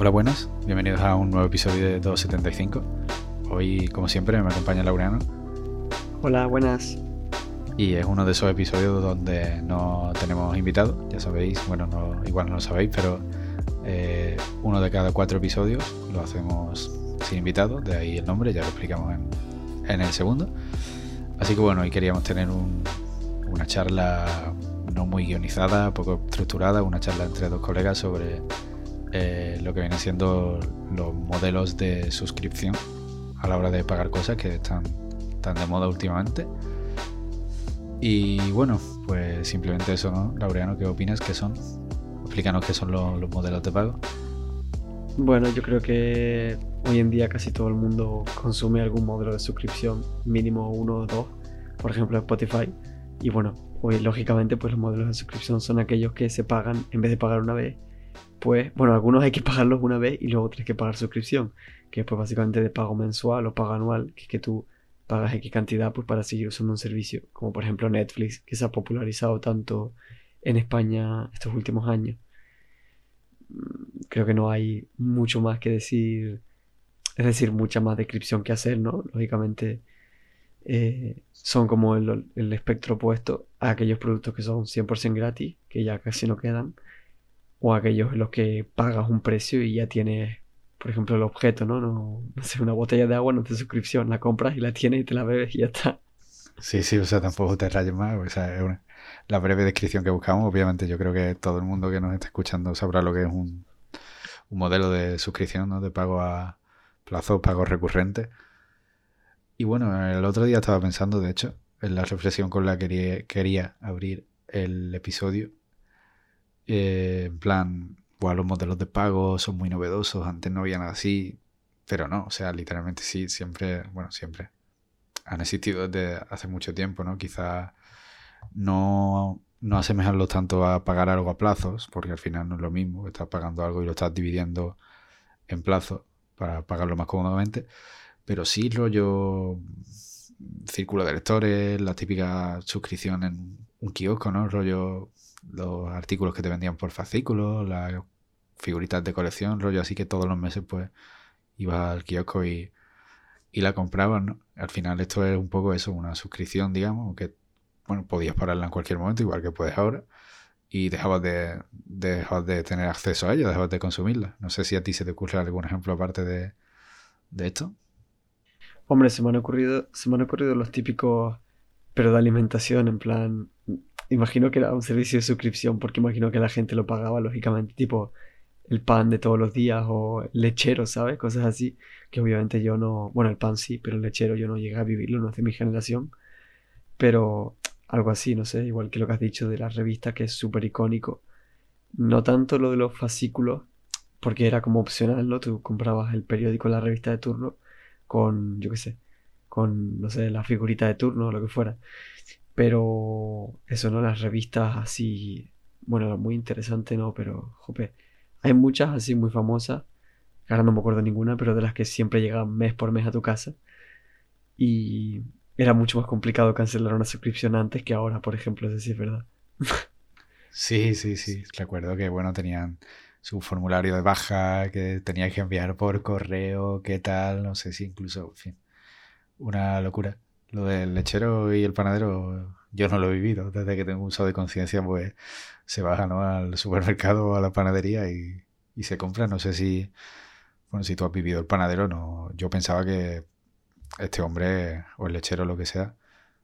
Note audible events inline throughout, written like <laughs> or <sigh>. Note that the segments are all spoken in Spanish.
Hola, buenas, bienvenidos a un nuevo episodio de 275. Hoy, como siempre, me acompaña Laureano. Hola, buenas. Y es uno de esos episodios donde no tenemos invitados, ya sabéis, bueno, no, igual no lo sabéis, pero eh, uno de cada cuatro episodios lo hacemos sin invitados, de ahí el nombre, ya lo explicamos en, en el segundo. Así que bueno, hoy queríamos tener un, una charla no muy guionizada, poco estructurada, una charla entre dos colegas sobre eh, lo que vienen siendo los modelos de suscripción a la hora de pagar cosas que están tan de moda últimamente. Y bueno, pues simplemente eso, ¿no? Laureano, ¿qué opinas? ¿Qué son? Explícanos qué son los, los modelos de pago. Bueno, yo creo que hoy en día casi todo el mundo consume algún modelo de suscripción, mínimo uno o dos, por ejemplo Spotify. Y bueno, hoy lógicamente pues los modelos de suscripción son aquellos que se pagan en vez de pagar una vez. Pues bueno, algunos hay que pagarlos una vez y luego tienes que pagar suscripción, que es pues básicamente de pago mensual o pago anual, que es que tú pagas X cantidad pues para seguir usando un servicio, como por ejemplo Netflix, que se ha popularizado tanto en España estos últimos años. Creo que no hay mucho más que decir, es decir, mucha más descripción que hacer, ¿no? Lógicamente eh, son como el, el, espectro opuesto a aquellos productos que son 100% gratis, que ya casi no quedan, o aquellos en los que pagas un precio y ya tienes, por ejemplo, el objeto, ¿no? No, no sé, una botella de agua no te suscripción, la compras y la tienes y te la bebes y ya está. Sí, sí, o sea, tampoco te rayes más, o sea, es una, la breve descripción que buscamos, obviamente yo creo que todo el mundo que nos está escuchando sabrá lo que es un, un modelo de suscripción, ¿no? De pago a plazo, pago recurrente. Y bueno, el otro día estaba pensando, de hecho, en la reflexión con la que quería, quería abrir el episodio. Eh, en plan, bueno, los modelos de pago son muy novedosos, antes no había nada así, pero no, o sea, literalmente sí, siempre, bueno, siempre han existido desde hace mucho tiempo, ¿no? Quizá no, no tanto a pagar algo a plazos, porque al final no es lo mismo, estás pagando algo y lo estás dividiendo en plazos para pagarlo más cómodamente, pero sí rollo círculo de lectores, la típica suscripción en un kiosco, ¿no? Rollo los artículos que te vendían por fascículos, las figuritas de colección, rollo así que todos los meses pues ibas al kiosco y, y la comprabas, ¿no? Al final esto es un poco eso, una suscripción, digamos, aunque bueno, podías pararla en cualquier momento, igual que puedes ahora, y dejabas de, dejabas de tener acceso a ella, dejabas de consumirla. No sé si a ti se te ocurre algún ejemplo aparte de, de esto. Hombre, se me han ocurrido, se me han ocurrido los típicos, pero de alimentación, en plan, imagino que era un servicio de suscripción, porque imagino que la gente lo pagaba, lógicamente, tipo el pan de todos los días o lechero, ¿sabes? Cosas así, que obviamente yo no, bueno, el pan sí, pero el lechero yo no llegué a vivirlo, no es de mi generación, pero algo así, no sé, igual que lo que has dicho de la revista, que es súper icónico. No tanto lo de los fascículos, porque era como opcional, ¿no? Tú comprabas el periódico, la revista de turno, con, yo qué sé, con, no sé, la figurita de turno o lo que fuera. Pero eso, ¿no? Las revistas así, bueno, muy interesante, ¿no? Pero, jope, hay muchas así muy famosas, ahora no me acuerdo ninguna, pero de las que siempre llegan mes por mes a tu casa. Y era mucho más complicado cancelar una suscripción antes que ahora, por ejemplo, eso sí es verdad. Sí, sí, sí. Recuerdo que, bueno, tenían su formulario de baja que tenía que enviar por correo, qué tal, no sé si incluso, en fin, una locura. Lo del lechero y el panadero, yo no lo he vivido. Desde que tengo uso de conciencia, pues se baja ¿no? al supermercado o a la panadería y, y se compra. No sé si, bueno, si tú has vivido el panadero, no. Yo pensaba que este hombre o el lechero o lo que sea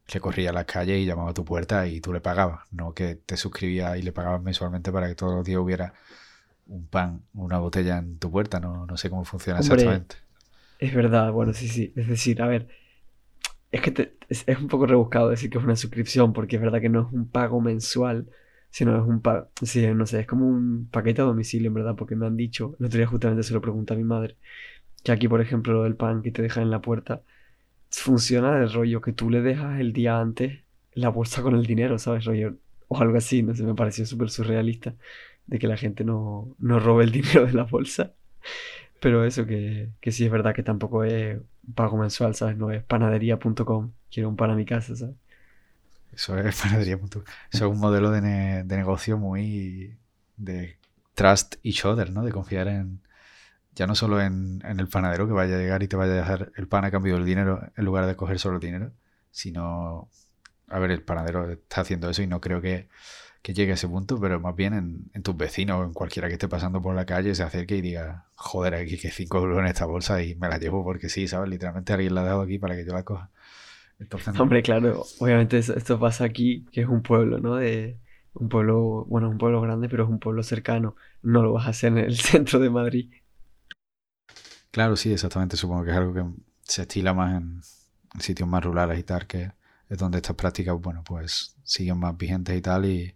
recorría las calles y llamaba a tu puerta y tú le pagabas, no que te suscribías y le pagabas mensualmente para que todos los días hubiera un pan, una botella en tu puerta, no, no sé cómo funciona Hombre, exactamente. Es verdad, bueno, sí, sí. Es decir, a ver, es que es, es un poco rebuscado decir que es una suscripción, porque es verdad que no es un pago mensual, sino es un pago, sí, no sé, es como un paquete a domicilio, en verdad, porque me han dicho, el otro día justamente se lo pregunté a mi madre, que aquí, por ejemplo, lo del pan que te dejan en la puerta, funciona del rollo que tú le dejas el día antes la bolsa con el dinero, ¿sabes? Rollo, o algo así, no sé, me pareció súper surrealista de que la gente no, no robe el <laughs> dinero de la bolsa. Pero eso que, que sí es verdad que tampoco es pago mensual, ¿sabes? No es panadería.com, quiero un pan a mi casa, ¿sabes? Eso es <laughs> panadería.com. Eso es un modelo de, ne- de negocio muy de trust each other, ¿no? De confiar en, ya no solo en, el panadero que vaya a llegar y te vaya a dejar el pan a cambio del dinero en lugar de coger solo el dinero, sino, a ver, el panadero está haciendo eso y no creo que, llegue a ese punto, pero más bien en, tus vecinos o en cualquiera que esté pasando por la calle se acerque y diga, joder, aquí que 5 euros en esta bolsa y me la llevo porque sí, ¿sabes? Literalmente alguien la ha dado aquí para que yo la coja. Hombre, claro, obviamente esto pasa aquí, que es un pueblo, ¿no? De un pueblo, bueno, un pueblo grande, pero es un pueblo cercano. No lo vas a hacer en el <laughs> centro de Madrid. Claro, sí, exactamente. Supongo que es algo que se estila más en, sitios más rurales y tal, que es donde estas prácticas, bueno, pues siguen más vigentes y tal, y,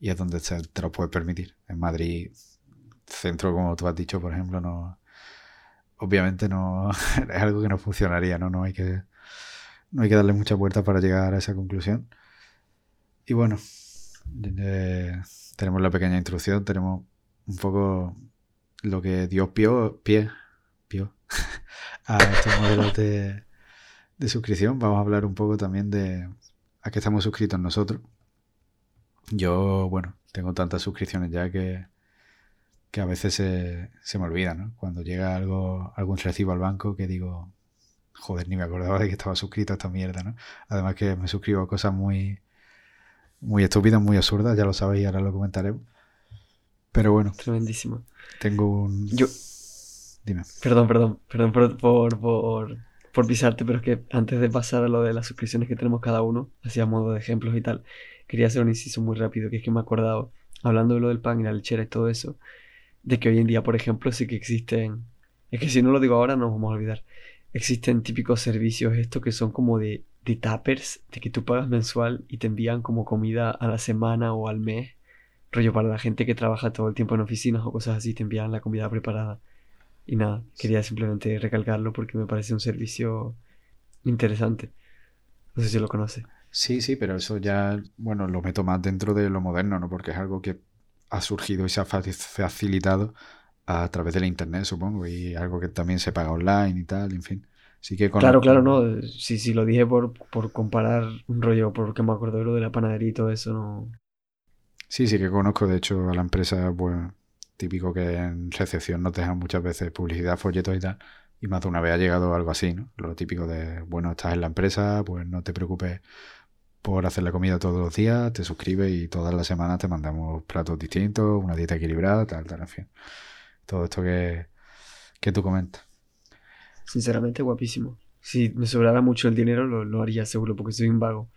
es donde te, lo puedes permitir. En Madrid, centro, como tú has dicho, por ejemplo, no. Obviamente no <laughs> es algo que no funcionaría, ¿no? No hay que, no hay que darle mucha vuelta para llegar a esa conclusión. Y bueno, eh, tenemos la pequeña introducción, tenemos un poco lo que Dios pio, pie, <laughs> a estos modelos de, suscripción. Vamos a hablar un poco también de a qué estamos suscritos nosotros. Yo, bueno, tengo tantas suscripciones ya que, que a veces se, se me olvida, ¿no? Cuando llega algo, algún recibo al banco que digo, joder, ni me acordaba de que estaba suscrito a esta mierda, ¿no? Además que me suscribo a cosas muy, muy estúpidas, muy absurdas, ya lo sabéis y ahora lo comentaremos. Pero bueno. Tremendísimo. Tengo un... Yo, Perdón, perdón, perdón por, por, por, pisarte, pero es que antes de pasar a lo de las suscripciones que tenemos cada uno, hacía modo de ejemplos y tal, quería hacer un inciso muy rápido, que es que me he acordado, hablando de lo del pan y la lechera y todo eso, de que hoy en día, por ejemplo, sí que existen, es que si no lo digo ahora nos vamos a olvidar, existen típicos servicios estos que son como de, de tappers, de que tú pagas mensual y te envían como comida a la semana o al mes, rollo para la gente que trabaja todo el tiempo en oficinas o cosas así, te envían la comida preparada. Y nada, quería simplemente recalcarlo porque me parece un servicio interesante. No sé si lo conoce. Sí, sí, pero eso ya, bueno, lo meto más dentro de lo moderno, ¿no? Porque es algo que ha surgido y se ha facilitado a través de la internet, supongo, y algo que también se paga online y tal, en fin. Sí que Claro, claro, no. Sí, sí, lo dije por, por comparar un rollo, porque me acuerdo de lo de la panadería y todo eso, no. Sí, sí que conozco, de hecho, a la empresa, pues, típico que en recepción nos dejan muchas veces publicidad, folletos y tal. Y más de una vez ha llegado algo así, ¿no? Lo típico de, bueno, estás en la empresa, pues no te preocupes por hacer la comida todos los días, te suscribes y todas las semanas te mandamos platos distintos, una dieta equilibrada, tal, tal, en fin. Todo esto que, que tú comentas. Sinceramente, guapísimo. Si me sobrara mucho el dinero, lo, lo haría seguro, porque soy un vago.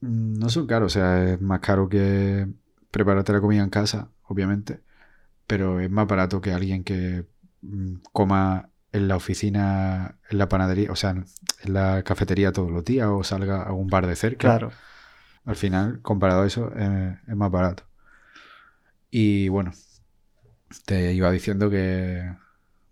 Mm, no son caros, o sea, es más caro que prepararte la comida en casa, obviamente pero es más barato que alguien que mm, coma en la oficina, en la panadería, o sea, en la cafetería todos los días o salga a un bar de cerca. Claro. Al final, comparado a eso, eh, es más barato. Y bueno, te iba diciendo que,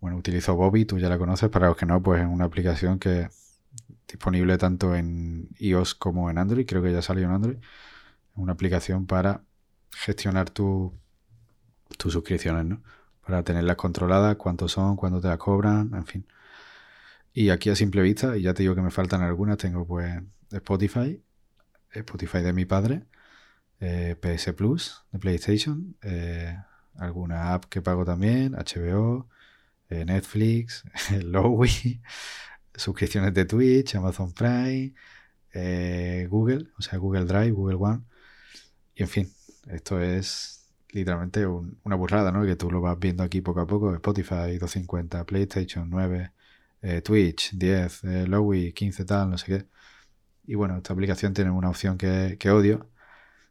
bueno, utilizo Bobby, tú ya la conoces, para los que no, pues es una aplicación que es disponible tanto en iOS como en Android, creo que ya salió en Android. Una aplicación para gestionar tu tus suscripciones, ¿no? Para tenerlas controladas, cuántos son, cuándo te las cobran, en fin. Y aquí a simple vista, y ya te digo que me faltan algunas, tengo pues Spotify, Spotify de mi padre, eh, PS Plus de PlayStation, eh, alguna app que pago también, HBO, eh, Netflix, <laughs> Lowy, suscripciones de Twitch, Amazon Prime, Google, o sea, Google Drive, Google One, y en fin, esto es literalmente una burrada, ¿no? Que tú lo vas viendo aquí poco a poco. Spotify 250, PlayStation 9, eh, Twitch 10, eh, Lowy 15 tal, no sé qué. Y bueno, esta aplicación tiene una opción que, que odio,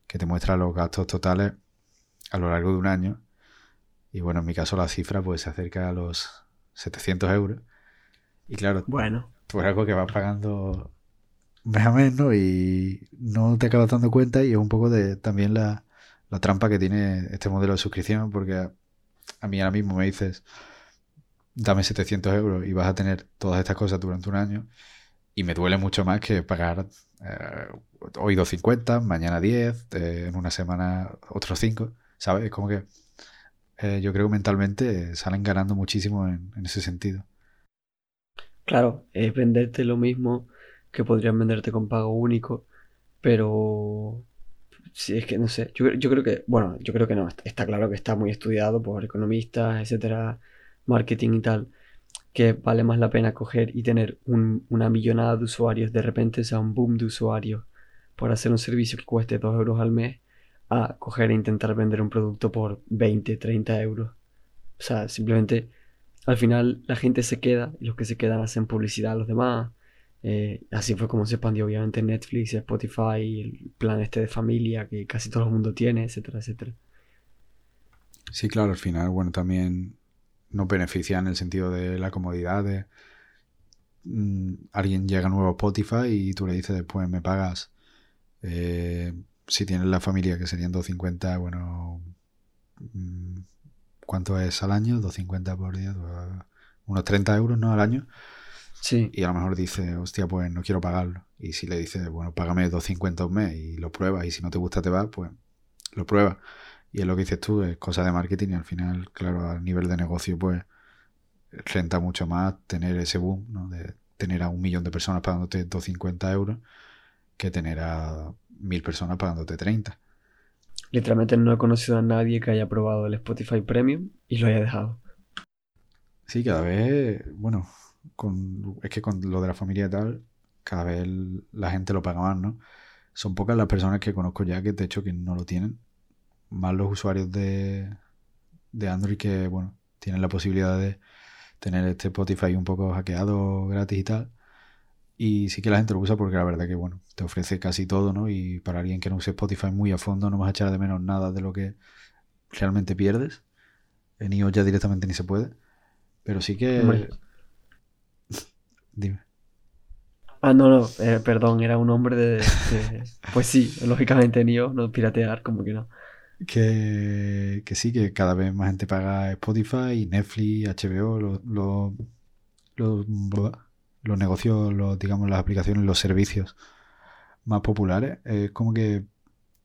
que te muestra los gastos totales a lo largo de un año. Y bueno, en mi caso la cifra pues se acerca a los 700 euros. Y claro, bueno. pues algo que vas pagando mes a mes, ¿no? Y no te acabas dando cuenta y es un poco de también la, la trampa que tiene este modelo de suscripción, porque a, mí ahora mismo me dices, dame 700 euros y vas a tener todas estas cosas durante un año, y me duele mucho más que pagar eh, hoy 250, mañana 10, eh, en una semana otros 5, ¿sabes? Es como que eh, yo creo que mentalmente salen ganando muchísimo en, en ese sentido. Claro, es venderte lo mismo que podrían venderte con pago único, pero Sí, es que no sé. Yo, creo que, bueno, yo creo que no. Está claro que está muy estudiado por economistas, etcétera, marketing y tal, que vale más la pena coger y tener una millonada de usuarios, de repente sea un boom de usuarios, por hacer un servicio que cueste 2 euros al mes, a coger e intentar vender un producto por 20, 30 euros. O sea, simplemente al final la gente se queda y los que se quedan hacen publicidad a los demás. Eh, así fue como se expandió obviamente Netflix, Spotify, el plan este de familia que casi todo el mundo tiene, etcétera, etcétera. Sí, claro, al final, bueno, también nos beneficia en el sentido de la comodidad de mm, alguien llega nuevo a Spotify y tú le dices después me pagas eh, si tienes la familia que serían 250 bueno mm, ¿cuánto es al año? 250 por día unos 30 euros ¿no? al año sí y a lo mejor dice hostia pues no quiero pagarlo y si le dices bueno págame 250 un mes y lo pruebas y si no te gusta te vas pues lo pruebas y es lo que dices tú, es cosa de marketing y al final, claro, a nivel de negocio, pues renta mucho más tener ese boom, ¿no? De tener a un millón de personas pagándote 250 euros que tener a mil personas pagándote 30. Literalmente no he conocido a nadie que haya probado el Spotify Premium y lo haya dejado. Sí, cada vez, bueno, con, es que con lo de la familia y tal, cada vez la gente lo paga más, ¿no? Son pocas las personas que conozco ya que de hecho que no lo tienen más los usuarios de, de Android que, bueno, tienen la posibilidad de tener este Spotify un poco hackeado gratis y tal. Y sí que la gente lo usa porque la verdad que, bueno, te ofrece casi todo, ¿no? Y para alguien que no use Spotify muy a fondo no vas a echar de menos nada de lo que realmente pierdes. En iOS ya directamente ni se puede. Pero sí que... Dime. Ah, no, no, eh, perdón, era un hombre de, Pues sí, lógicamente en iOS no piratear, como que no que, sí, que cada vez más gente paga Spotify, Netflix, HBO, los, los, los, negocios, los, digamos, las aplicaciones, los servicios más populares. Es como que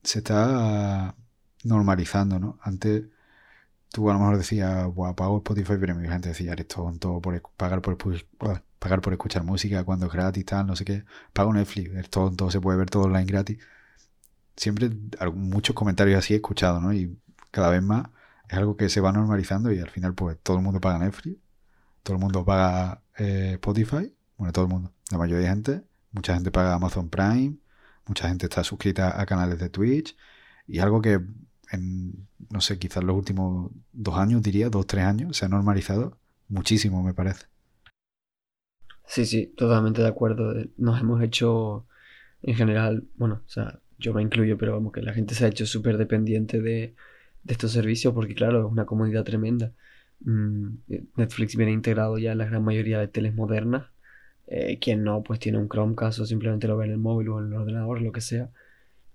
se está normalizando, ¿no? Antes tú a lo mejor decías, Buah, pago Spotify, pero mi gente decía, eres tonto por pagar por, pagar por escuchar música cuando es gratis, tal, no sé qué. Pago Netflix, es tonto, se puede ver todo online gratis siempre muchos comentarios así he escuchado, ¿no? Y cada vez más es algo que se va normalizando y al final pues todo el mundo paga Netflix, todo el mundo paga eh, Spotify, bueno, todo el mundo, la mayoría de gente, mucha gente paga Amazon Prime, mucha gente está suscrita a canales de Twitch y algo que en, no sé, quizás los últimos dos años, diría, dos, tres años, se ha normalizado muchísimo, me parece. Sí, sí, totalmente de acuerdo. Nos hemos hecho, en general, bueno, o sea, yo me incluyo, pero vamos, que la gente se ha hecho súper dependiente de, estos servicios porque, claro, es una comodidad tremenda. Mm, Netflix viene integrado ya en la gran mayoría de teles modernas. Eh, quien no, pues tiene un Chromecast o simplemente lo ve en el móvil o en el ordenador, lo que sea.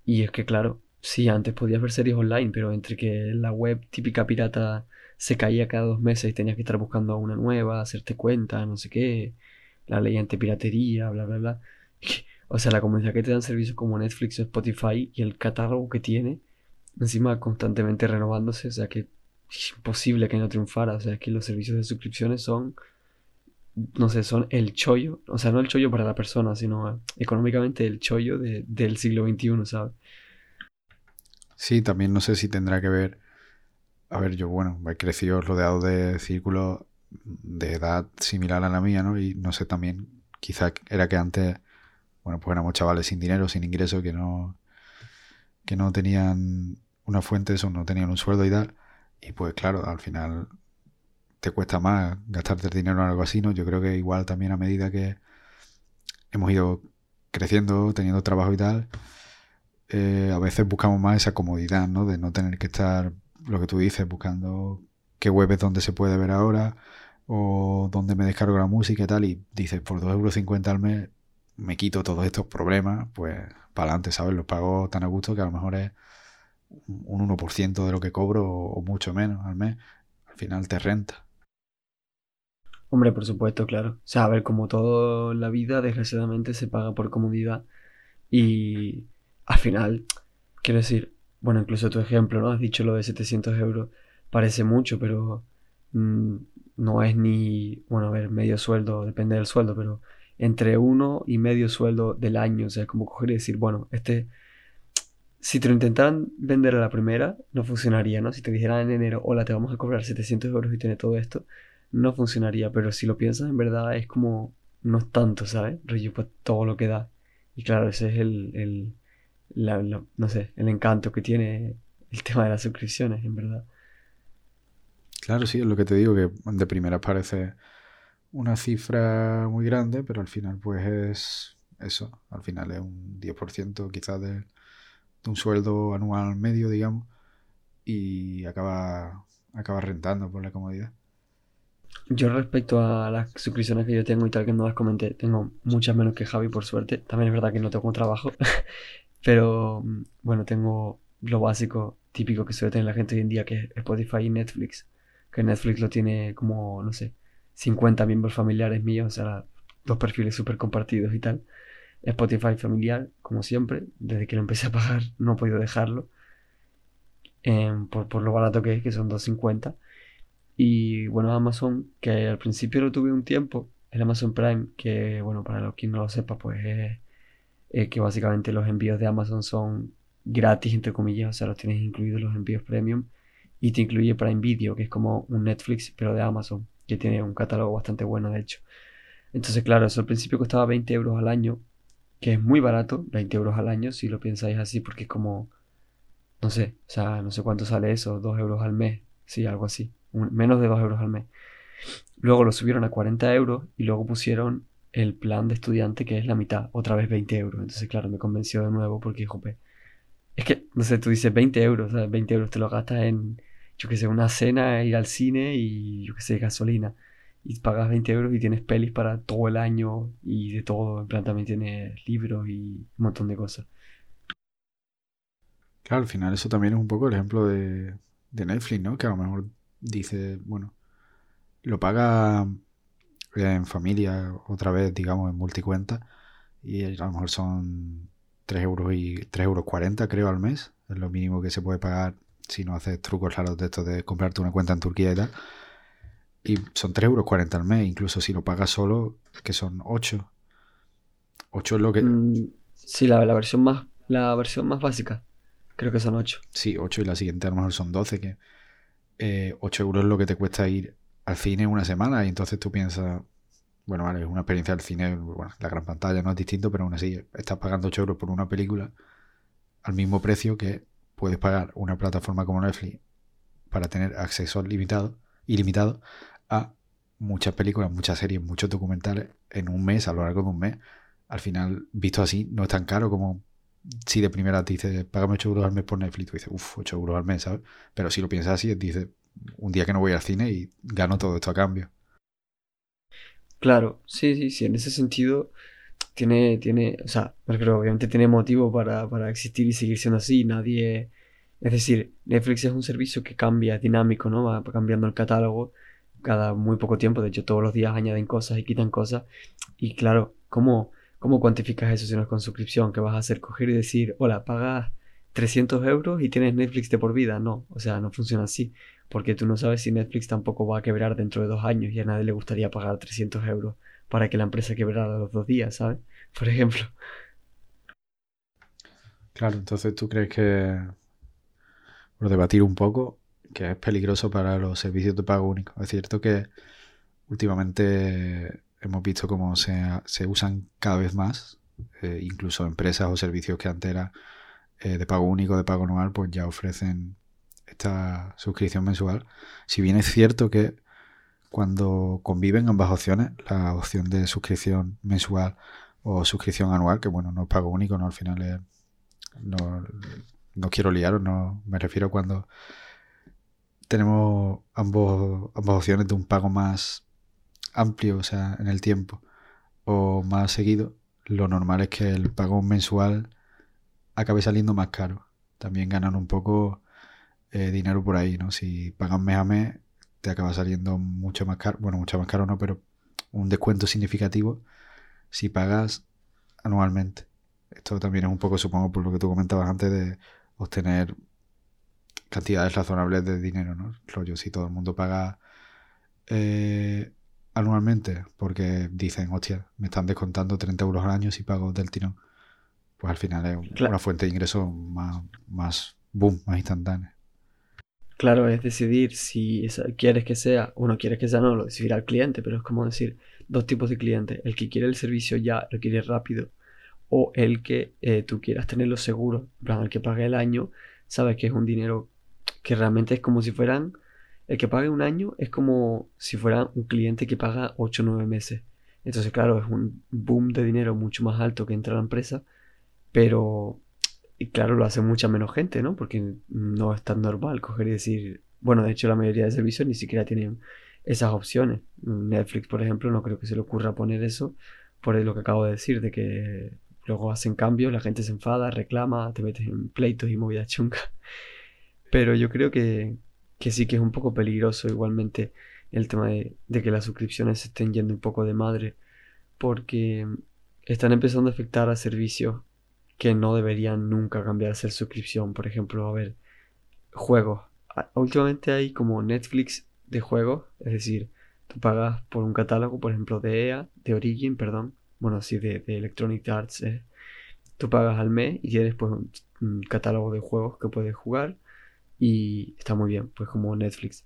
Y es que, claro, sí, antes podías ver series online, pero entre que la web típica pirata se caía cada dos meses y tenías que estar buscando una nueva, hacerte cuenta, no sé qué, la ley antipiratería, bla, bla, bla. <laughs> O sea, la comunidad que te dan servicios como Netflix o Spotify y el catálogo que tiene, encima constantemente renovándose, o sea que es imposible que no triunfara. O sea, que los servicios de suscripciones son, no sé, son el chollo, o sea, no el chollo para la persona, sino económicamente el chollo del siglo XXI, ¿sabes? Sí, también no sé si tendrá que ver. A ver, yo, bueno, he crecido rodeado de círculos de edad similar a la mía, ¿no? Y no sé también, quizá era que antes bueno, pues éramos chavales sin dinero, sin ingreso, que no, que no tenían una fuente, eso, no tenían un sueldo y tal. Y pues claro, al final te cuesta más gastarte el dinero en algo así, ¿no? Yo creo que igual también a medida que hemos ido creciendo, teniendo trabajo y tal, eh, a veces buscamos más esa comodidad, ¿no? De no tener que estar, lo que tú dices, buscando qué web es donde se puede ver ahora o dónde me descargo la música y tal, y dices, por 2,50 euros al mes me quito todos estos problemas, pues para adelante, ¿sabes? Los pago tan a gusto que a lo mejor es un 1% de lo que cobro o mucho menos al mes. Al final te renta. Hombre, por supuesto, claro. O sea, a ver, como todo en la vida, desgraciadamente se paga por comodidad. Y al final, quiero decir, bueno, incluso tu ejemplo, ¿no? Has dicho lo de 700 euros. Parece mucho, pero mm, no es ni, bueno, a ver, medio sueldo, depende del sueldo, pero entre uno y medio sueldo del año. O sea, como coger y decir, bueno, este, si te lo intentaran vender a la primera, no funcionaría, ¿no? Si te dijeran en enero, hola, te vamos a cobrar 700 euros y tiene todo esto, no funcionaría, pero si lo piensas en verdad es como, no es tanto, ¿sabes? Rollo, pues todo lo que da. Y claro, ese es el, el no sé, el encanto que tiene el tema de las suscripciones, en verdad. Claro, sí, es lo que te digo, que de primera parece una cifra muy grande, pero al final pues es eso, al final es un 10% quizás de, un sueldo anual medio, digamos, y acaba, acaba rentando por la comodidad. Yo respecto a las suscripciones que yo tengo y tal que no las comenté, tengo muchas menos que Javi por suerte. También es verdad que no tengo trabajo, <laughs> pero bueno, tengo lo básico típico que suele tener la gente hoy en día que es Spotify y Netflix. Que Netflix lo tiene como, no sé, 50 miembros familiares míos, o sea, dos perfiles súper compartidos y tal. Spotify familiar, como siempre, desde que lo empecé a pagar <laughs> no he podido dejarlo. Em, por, por, lo barato que es, que son 2.50. Y bueno, Amazon, que al principio lo tuve un tiempo, el Amazon Prime, que bueno, para los que no lo sepa, pues es, que básicamente los envíos de Amazon son gratis, entre comillas, o sea, los tienes incluidos los envíos premium. Y te incluye Prime Video, que es como un Netflix, pero de Amazon que tiene un catálogo bastante bueno, de hecho. Entonces, claro, eso al principio costaba 20 euros al año, que es muy barato, 20 euros al año, si lo pensáis así, porque es como, no sé, o sea, no sé cuánto sale eso, 2 euros al mes, sí, algo así, menos de 2 euros al mes. Luego lo subieron a 40 euros y luego pusieron el plan de estudiante que es la mitad, otra vez 20 euros. Entonces, claro, me convenció de nuevo porque, jope, es que, no sé, tú dices 20 euros, o sea, 20 euros te lo gastas en yo que sé, una cena, ir al cine y yo que sé, gasolina. Y pagas 20 euros y tienes pelis para todo el año y de todo. En plan, también tienes libros y un montón de cosas. Claro, al final eso también es un poco el ejemplo de, de Netflix, ¿no? Que a lo mejor dice, bueno, lo paga en familia otra vez, digamos, en multicuenta y a lo mejor son 3 euros y 3 euros 40 creo al mes, es lo mínimo que se puede pagar si no haces trucos raros de esto de comprarte una cuenta en Turquía y tal. Y son 3,40 euros al mes, incluso si lo pagas solo, que son 8. 8 es lo que... Mm, sí, la, la, versión más, la versión más básica. Creo que son 8. Sí, 8 y la siguiente a lo mejor son 12, que eh, 8 euros es lo que te cuesta ir al cine una semana y entonces tú piensas, bueno, vale, es una experiencia del cine, bueno, la gran pantalla no es distinto, pero aún así estás pagando 8 euros por una película al mismo precio que puedes pagar una plataforma como Netflix para tener acceso limitado, ilimitado a muchas películas, muchas series, muchos documentales en un mes, a lo largo de un mes. Al final, visto así, no es tan caro como si de primera te dices, págame 8 euros al mes por Netflix, tú dices, uff, 8 euros al mes, ¿sabes? Pero si lo piensas así, dices, un día que no voy al cine y gano todo esto a cambio. Claro, sí, sí, sí, en ese sentido tiene, tiene, o sea, pero obviamente tiene motivo para, para existir y seguir siendo así. Nadie, es decir, Netflix es un servicio que cambia, dinámico, ¿no? Va cambiando el catálogo cada muy poco tiempo. De hecho, todos los días añaden cosas y quitan cosas. Y claro, ¿cómo, cómo cuantificas eso si no es con suscripción? ¿Qué vas a hacer? Coger y decir, hola, pagas 300 euros y tienes Netflix de por vida. No, o sea, no funciona así. Porque tú no sabes si Netflix tampoco va a quebrar dentro de dos años y a nadie le gustaría pagar 300 euros para que la empresa quebrara los dos días, ¿sabes? Por ejemplo. Claro, entonces tú crees que, por debatir un poco, que es peligroso para los servicios de pago único. Es cierto que últimamente hemos visto cómo se, se usan cada vez más, eh, incluso empresas o servicios que antes eh, de pago único, de pago anual, pues ya ofrecen esta suscripción mensual. Si bien es cierto que cuando conviven ambas opciones, la opción de suscripción mensual o suscripción anual, que bueno, no es pago único, no al final es, no, no quiero liaros, no me refiero cuando tenemos ambos, ambas opciones de un pago más amplio, o sea, en el tiempo, o más seguido, lo normal es que el pago mensual acabe saliendo más caro. También ganan un poco eh, dinero por ahí, ¿no? Si pagan mes a mes, te acaba saliendo mucho más caro, bueno, mucho más caro no, pero un descuento significativo si pagas anualmente. Esto también es un poco, supongo, por lo que tú comentabas antes de obtener cantidades razonables de dinero, ¿no? Rollo, si todo el mundo paga eh, anualmente, porque dicen, hostia, me están descontando 30 euros al año si pago del tirón, pues al final es una fuente de ingreso más, más boom, más instantánea. Claro, es decidir si quieres que sea o no quieres que sea, no, lo decidirá el cliente, pero es como decir, dos tipos de clientes, el que quiere el servicio ya, lo quiere rápido, o el que eh, tú quieras tenerlo seguro, plan, el que pague el año, sabes que es un dinero que realmente es como si fueran, el que pague un año es como si fuera un cliente que paga 8 o 9 meses. Entonces, claro, es un boom de dinero mucho más alto que entra a la empresa, pero, y claro, lo hace mucha menos gente, ¿no? Porque no es tan normal coger y decir, bueno, de hecho la mayoría de servicios ni siquiera tienen esas opciones. Netflix, por ejemplo, no creo que se le ocurra poner eso por lo que acabo de decir, de que luego hacen cambios, la gente se enfada, reclama, te metes en pleitos y movidas chungas. <laughs> Pero yo creo que, que, sí que es un poco peligroso igualmente el tema de, de, que las suscripciones se estén yendo un poco de madre, porque están empezando a afectar a servicios que no deberían nunca cambiar a ser suscripción. Por ejemplo, a ver, juegos. Últimamente hay como Netflix de juegos, es decir, tú pagas por un catálogo, por ejemplo, de EA, de Origin, perdón, bueno, sí, de, Electronic Arts, eh. tú pagas al mes y tienes pues un, catálogo de juegos que puedes jugar y está muy bien, pues como Netflix.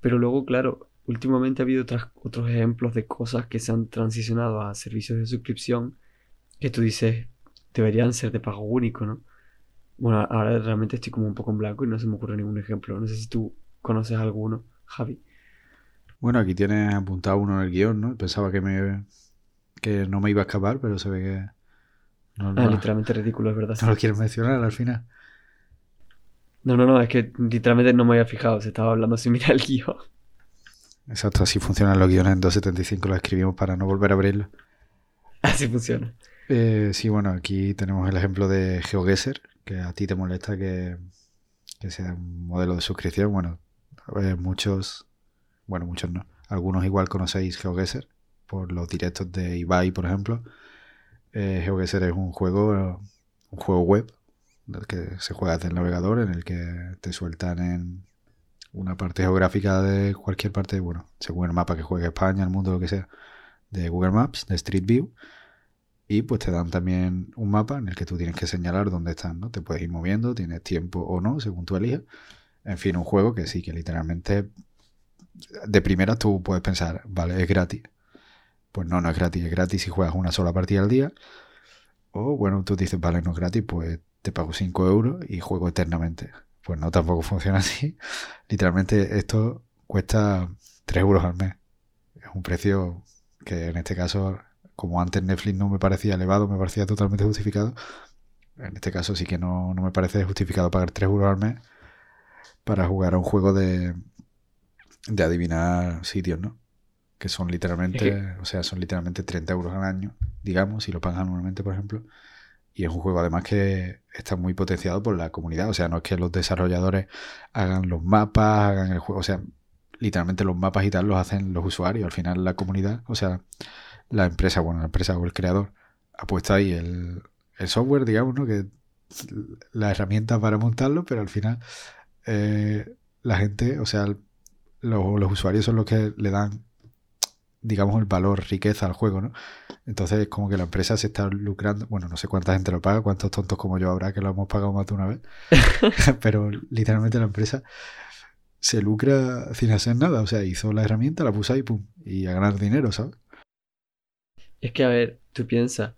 Pero luego, claro, últimamente ha habido otros ejemplos de cosas que se han transicionado a servicios de suscripción que tú dices deberían ser de pago único, ¿no? Bueno, ahora realmente estoy como un poco en blanco y no se me ocurre ningún ejemplo. No sé si tú conoces alguno. Javi. Bueno, aquí tienes apuntado uno en el guion, ¿no? Pensaba que me que no me iba a escapar, pero se ve que. No, ah, literalmente ridículo, es verdad. No lo quieres mencionar al final. No, no, no, es que literalmente no me había fijado, se estaba hablando sin mirar el guion. Exacto, así funcionan los guiones en 275, los escribimos para no volver a abrirlo. <laughs> Así funciona. Eh, sí, bueno, aquí tenemos el ejemplo de GeoGuessr, que a ti te molesta que, sea un modelo de suscripción. Bueno, muchos, bueno, muchos no, algunos igual conocéis GeoGuessr por los directos de Ibai, por ejemplo. Eh, GeoGuessr es un juego, un juego web que se juega desde el navegador en el que te sueltan en una parte geográfica de cualquier parte, bueno, según el mapa que juegue España, el mundo, lo que sea, de Google Maps, de Street View. Y pues te dan también un mapa en el que tú tienes que señalar dónde están, ¿no? Te puedes ir moviendo, tienes tiempo o no, según tú elijas. En fin, un juego que sí, que literalmente de primera tú puedes pensar, vale, es gratis. Pues no, no es gratis, es gratis si juegas una sola partida al día. O bueno, tú dices, vale, no es gratis, pues te pago 5 euros y juego eternamente. Pues no, tampoco <laughs> funciona así. Literalmente esto cuesta 3 euros al mes. Es un precio que en este caso, como antes Netflix no me parecía elevado, me parecía totalmente justificado. En este caso sí que no, no me parece justificado pagar 3 euros al mes para jugar a un juego de, de adivinar sitios, ¿no? Que son literalmente, o sea, son literalmente 30 euros al año, digamos, si lo pagan anualmente, por ejemplo. Y es un juego además que está muy potenciado por la comunidad. O sea, no es que los desarrolladores hagan los mapas, hagan el juego. O sea, literalmente los mapas y tal los hacen los usuarios. Al final la comunidad, o sea, la empresa, bueno, la empresa o el creador ha puesto ahí el, el software, digamos, ¿no? Que la herramienta para montarlo, pero al final eh, la gente, o sea, los usuarios son los que le dan, digamos, el valor, riqueza al juego, ¿no? Entonces, como que la empresa se está lucrando. Bueno, no sé cuánta gente lo paga, cuántos tontos como yo habrá que lo hemos pagado más de una vez. <laughs> Pero literalmente la empresa se lucra sin hacer nada. O sea, hizo la herramienta, la puso ahí, pum, y a ganar dinero, ¿sabes? Es que, a ver, tú piensas,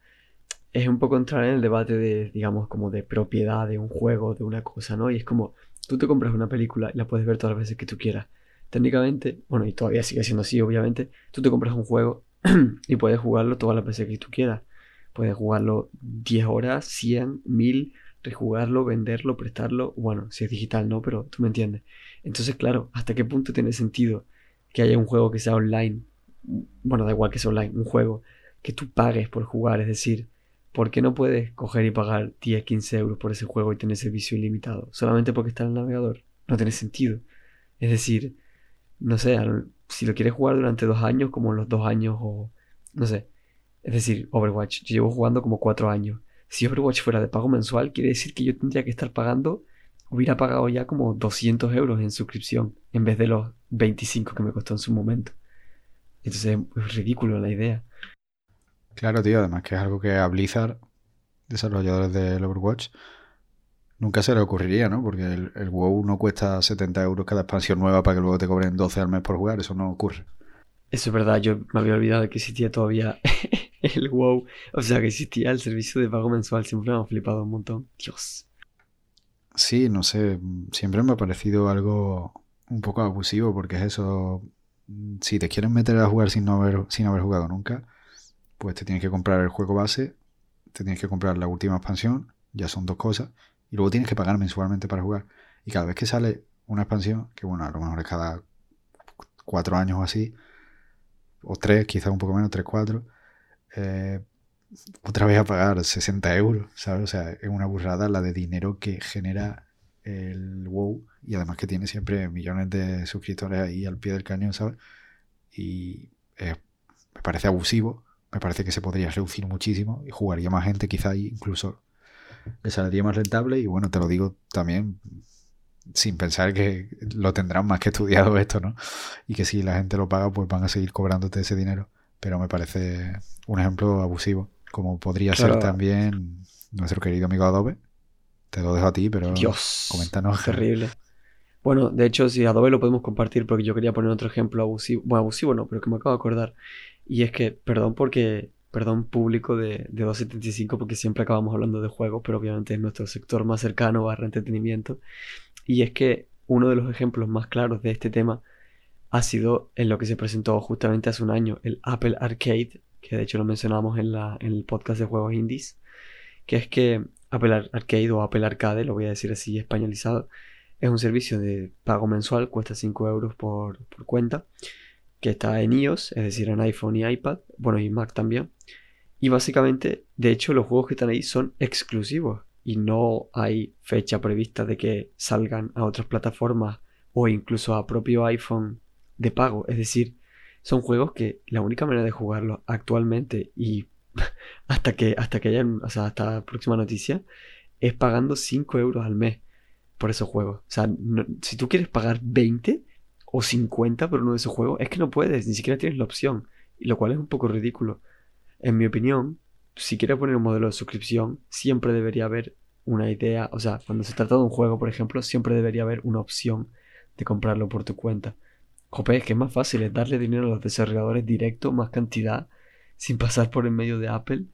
es un poco entrar en el debate de, digamos, como de propiedad de un juego, de una cosa, ¿no? Y es como, tú te compras una película y la puedes ver todas las veces que tú quieras. Técnicamente, bueno, y todavía sigue siendo así, obviamente, tú te compras un juego <clears throat> y puedes jugarlo todas las veces que tú quieras. Puedes jugarlo 10 horas, 100, 1000, rejugarlo, venderlo, prestarlo. Bueno, si es digital, no, pero tú me entiendes. Entonces, claro, ¿hasta qué punto tiene sentido que haya un juego que sea online? Bueno, da igual que sea online, un juego que tú pagues por jugar, es decir, ¿por qué no puedes coger y pagar 10, 15 euros por ese juego y tener servicio ilimitado? Solamente porque está en el navegador. No tiene sentido. Es decir, no sé, si lo quieres jugar durante dos años, como los dos años o no sé. Es decir, Overwatch, yo llevo jugando como cuatro años. Si Overwatch fuera de pago mensual, quiere decir que yo tendría que estar pagando, hubiera pagado ya como 200 euros en suscripción, en vez de los 25 que me costó en su momento. Entonces es ridículo la idea. Claro, tío, además que es algo que a Blizzard, desarrolladores del Overwatch, Nunca se le ocurriría, ¿no? Porque el, el WoW no cuesta 70 euros cada expansión nueva para que luego te cobren 12 al mes por jugar. Eso no ocurre. Eso es verdad, yo me había olvidado de que existía todavía <laughs> el WoW. O sea, que existía el servicio de pago mensual. Siempre me ha flipado un montón. Dios. Sí, no sé. Siempre me ha parecido algo un poco abusivo porque es eso. Si te quieres meter a jugar sin, no haber, sin haber jugado nunca, pues te tienes que comprar el juego base, te tienes que comprar la última expansión, ya son dos cosas, y luego tienes que pagar mensualmente para jugar. Y cada vez que sale una expansión, que bueno, a lo mejor es cada cuatro años o así, o tres, quizás un poco menos, tres, cuatro, eh, otra vez a pagar 60 euros, ¿sabes? O sea, es una burrada la de dinero que genera el WoW y además que tiene siempre millones de suscriptores ahí al pie del cañón, ¿sabes? Y me parece abusivo, me parece que se podría reducir muchísimo y jugaría más gente, quizá incluso le saldría más rentable y bueno, te lo digo también sin pensar que lo tendrán más que estudiado esto, ¿no? Y que si la gente lo paga, pues van a seguir cobrándote ese dinero. Pero me parece un ejemplo abusivo, como podría ser también nuestro querido amigo Adobe. Te lo dejo a ti, pero Dios, coméntanos. Terrible. Bueno, de hecho, si Adobe lo podemos compartir porque yo quería poner otro ejemplo abusivo. Bueno, abusivo no, pero que me acabo de acordar. Y es que, perdón porque perdón público de, de 275 porque siempre acabamos hablando de juegos, pero obviamente es nuestro sector más cercano barra entretenimiento. Y es que uno de los ejemplos más claros de este tema ha sido en lo que se presentó justamente hace un año, el Apple Arcade, que de hecho lo mencionamos en, la, en el podcast de juegos indies, que es que Apple Arcade o Apple Arcade, lo voy a decir así españolizado, es un servicio de pago mensual, cuesta 5 euros por, por cuenta, que está en iOS, es decir, en iPhone y iPad, bueno, y Mac también. Y básicamente, de hecho, los juegos que están ahí son exclusivos y no hay fecha prevista de que salgan a otras plataformas o incluso a propio iPhone de pago. Es decir, son juegos que la única manera de jugarlos actualmente y <laughs> hasta que, hasta que haya, o sea, hasta la próxima noticia, es pagando 5 euros al mes por esos juegos. O sea, si tú quieres pagar 20, o 50 por uno de esos juegos, es que no puedes, ni siquiera tienes la opción, lo cual es un poco ridículo. En mi opinión, si quieres poner un modelo de suscripción, siempre debería haber una idea, o sea, cuando se trata de un juego, por ejemplo, siempre debería haber una opción de comprarlo por tu cuenta. Jope, es que es más fácil es darle dinero a los desarrolladores directo, más cantidad, sin pasar por el medio de Apple.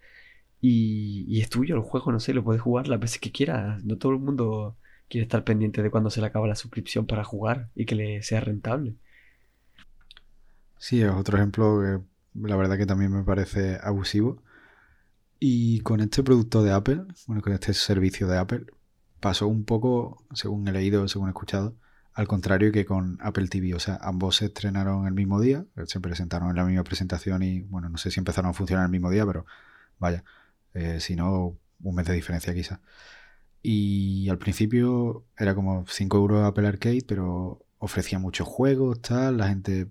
Y, y es tuyo el juego, no sé, lo puedes jugar las veces que quieras. No todo el mundo quiere estar pendiente de cuando se le acaba la suscripción para jugar y que le sea rentable. Sí, es otro ejemplo que la verdad que también me parece abusivo. Y con este producto de Apple, bueno, con este servicio de Apple, pasó un poco, según he leído, según he escuchado, al contrario que con Apple TV. O sea, ambos se estrenaron el mismo día, se presentaron en la misma presentación y, bueno, no sé si empezaron a funcionar el mismo día, pero vaya, eh, si no, un mes de diferencia quizá. Y al principio era como 5 euros Apple Arcade, pero ofrecía muchos juegos, tal, la gente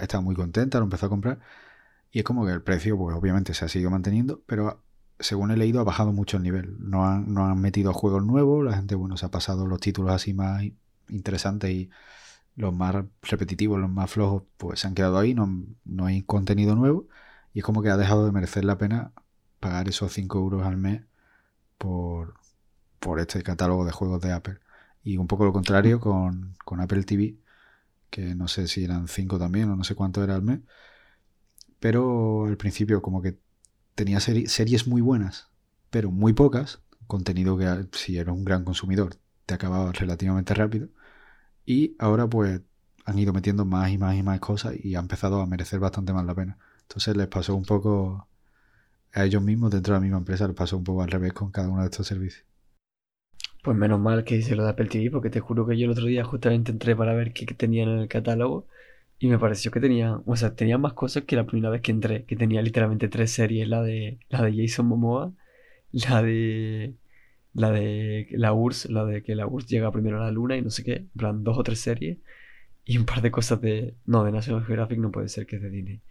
estaba muy contenta, lo empezó a comprar. Y es como que el precio, pues obviamente se ha seguido manteniendo, pero según he leído ha bajado mucho el nivel. No han, no han metido juegos nuevos, la gente, bueno, se ha pasado los títulos así más interesantes y los más repetitivos, los más flojos, pues se han quedado ahí, no, no hay contenido nuevo. Y es como que ha dejado de merecer la pena pagar esos 5 euros al mes por, por este catálogo de juegos de Apple. Y un poco lo contrario con, Apple TV, que no sé si eran 5 también o no sé cuánto era al mes. Pero al principio como que tenía series muy buenas, pero muy pocas. Contenido que si eres un gran consumidor te acababa relativamente rápido. Y ahora pues han ido metiendo más y más y más cosas y ha empezado a merecer bastante más la pena. Entonces les pasó un poco a ellos mismos dentro de la misma empresa, les pasó un poco al revés con cada uno de estos servicios. Pues menos mal que hice lo de Apple TV, porque te juro que yo el otro día justamente entré para ver qué tenían en el catálogo y me pareció que tenía, o sea, tenía más cosas que la primera vez que entré, que tenía literalmente tres series, la de la de Jason Momoa, la de la de la URSS, la de que la URSS llega primero a la luna y no sé qué, en plan dos o tres series y un par de cosas de no, de National Geographic no puede ser que es de Disney.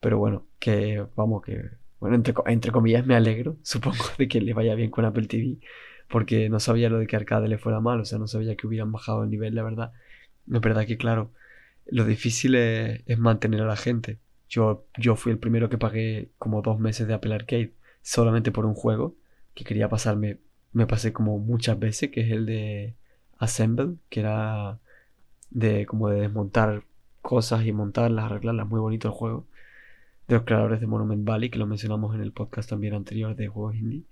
Pero bueno, que vamos que bueno, entre, entre comillas me alegro, <laughs> supongo de que le vaya bien con Apple TV porque no sabía lo de que Arcade le fuera mal, o sea, no sabía que hubieran bajado el nivel, la verdad. Es verdad que, claro, lo difícil es, mantener a la gente. Yo, yo fui el primero que pagué como dos meses de Apple Arcade solamente por un juego que quería pasarme me pasé como muchas veces, que es el de Assemble, que era de como de desmontar cosas y montarlas, arreglarlas, muy bonito el juego. De los creadores de Monument Valley, que lo mencionamos en el podcast también anterior de juegos indie.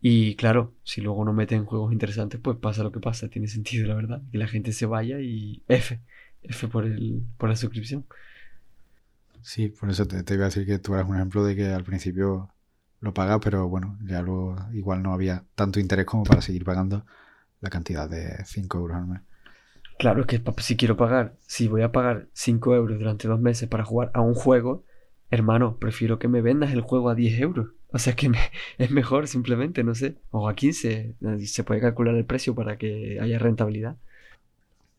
Y claro, si luego no meten juegos interesantes, pues pasa lo que pasa, tiene sentido la verdad, que la gente se vaya y F, F por, el, por la suscripción. Sí, por eso te, iba a decir que tú eras un ejemplo de que al principio lo pagas, pero bueno, ya luego igual no había tanto interés como para seguir pagando la cantidad de 5 euros al mes. Claro, es que si quiero pagar, si voy a pagar 5 euros durante dos meses para jugar a un juego, hermano, prefiero que me vendas el juego a 10 euros. O sea que <laughs> es mejor simplemente, no sé, o a 15, se puede calcular el precio para que haya rentabilidad.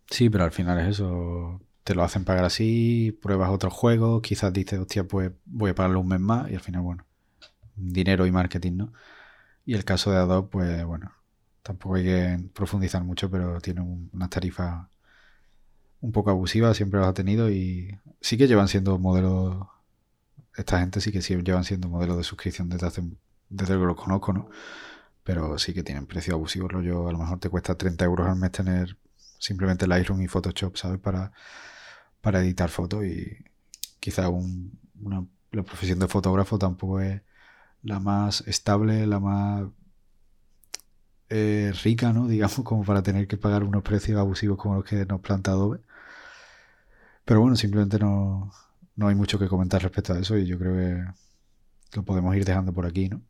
Sí, pero al final es eso, te lo hacen pagar así, pruebas otros juegos, quizás dices, hostia, pues voy a pagarlo un mes más y al final, bueno, dinero y marketing, ¿no? Y el caso de Adobe, pues bueno, tampoco hay que profundizar mucho, pero tiene unas tarifas un poco abusivas, siempre las ha tenido y sí que llevan siendo modelos, esta gente sí que sí llevan siendo modelos de suscripción desde hace, desde que los conozco, ¿no? Pero sí que tienen precios abusivos, yo a lo mejor te cuesta 30 euros al mes tener simplemente Lightroom y Photoshop, ¿sabes? Para, para editar fotos y quizá una, la profesión de fotógrafo tampoco es la más estable, la más eh, rica, ¿no? <laughs> Digamos, como para tener que pagar unos precios abusivos como los que nos planta Adobe. Pero bueno, simplemente no, no hay mucho que comentar respecto a eso y yo creo que lo podemos ir dejando por aquí, ¿no?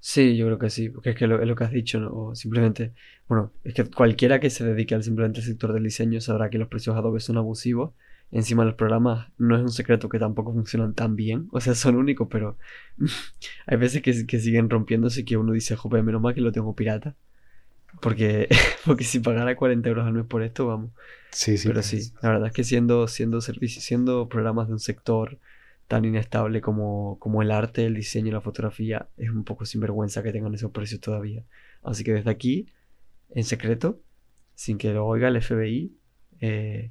Sí, yo creo que sí, porque es que lo, es lo que has dicho, ¿no? O simplemente, bueno, es que cualquiera que se dedique al simplemente sector del diseño sabrá que los precios Adobe son abusivos. Encima los programas no es un secreto que tampoco funcionan tan bien, o sea, son únicos, pero <laughs> hay veces que, que siguen rompiéndose que uno dice, joder, menos mal que lo tengo pirata. Porque, <laughs> porque si pagara 40 euros al mes por esto, vamos. Sí, sí. Pero sí, la verdad es que siendo, siendo servicios, siendo programas de un sector tan inestable como, como el arte, el diseño y la fotografía, es un poco sinvergüenza que tengan esos precios todavía. Así que desde aquí, en secreto, sin que lo oiga el FBI, eh,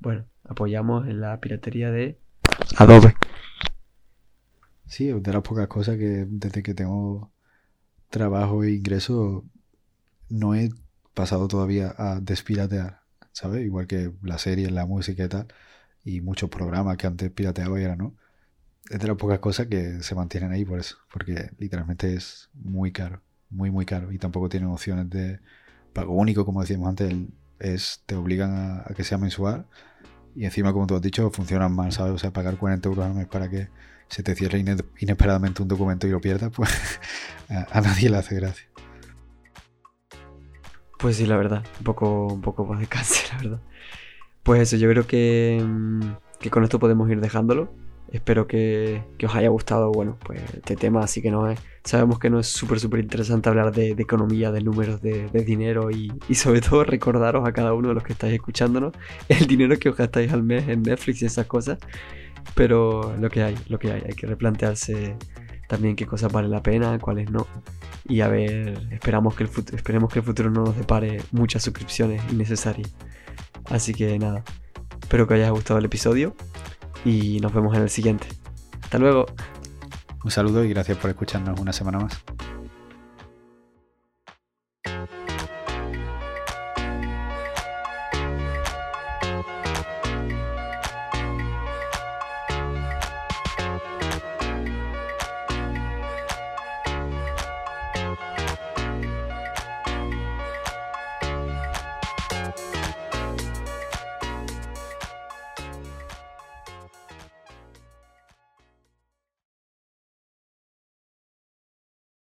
bueno, apoyamos en la piratería de Adobe. Sí, de las pocas cosas que desde que tengo trabajo e ingreso no he pasado todavía a despiratear, ¿sabes? Igual que la serie, la música y tal, y muchos programas que antes pirateaba y ahora no es de las pocas cosas que se mantienen ahí por eso, porque literalmente es muy caro, muy muy caro y tampoco tienen opciones de pago único, como decíamos antes, es te obligan a, que sea mensual y encima, como tú has dicho, funcionan mal, ¿sabes? O sea, pagar 40 euros al mes para que se te cierre inesperadamente un documento y lo pierdas, pues <laughs> a, nadie le hace gracia. Pues sí, la verdad, un poco, un poco de cáncer, <laughs> la verdad. Pues eso, yo creo que, mm, que con esto podemos ir dejándolo. Espero que, os haya gustado, bueno, pues este tema, así que no sabemos que no es súper, súper interesante hablar de, economía, de números, de, dinero y, sobre todo recordaros a cada uno de los que estáis escuchándonos <laughs> el dinero que os gastáis al mes en Netflix y esas cosas, pero lo que hay, lo que hay, hay que replantearse también qué cosas vale la pena, cuáles no. Y a ver, esperamos que el esperemos que el futuro no nos depare muchas suscripciones innecesarias. Así que nada, espero que os haya gustado el episodio y nos vemos en el siguiente. Hasta luego. Un saludo y gracias por escucharnos una semana más.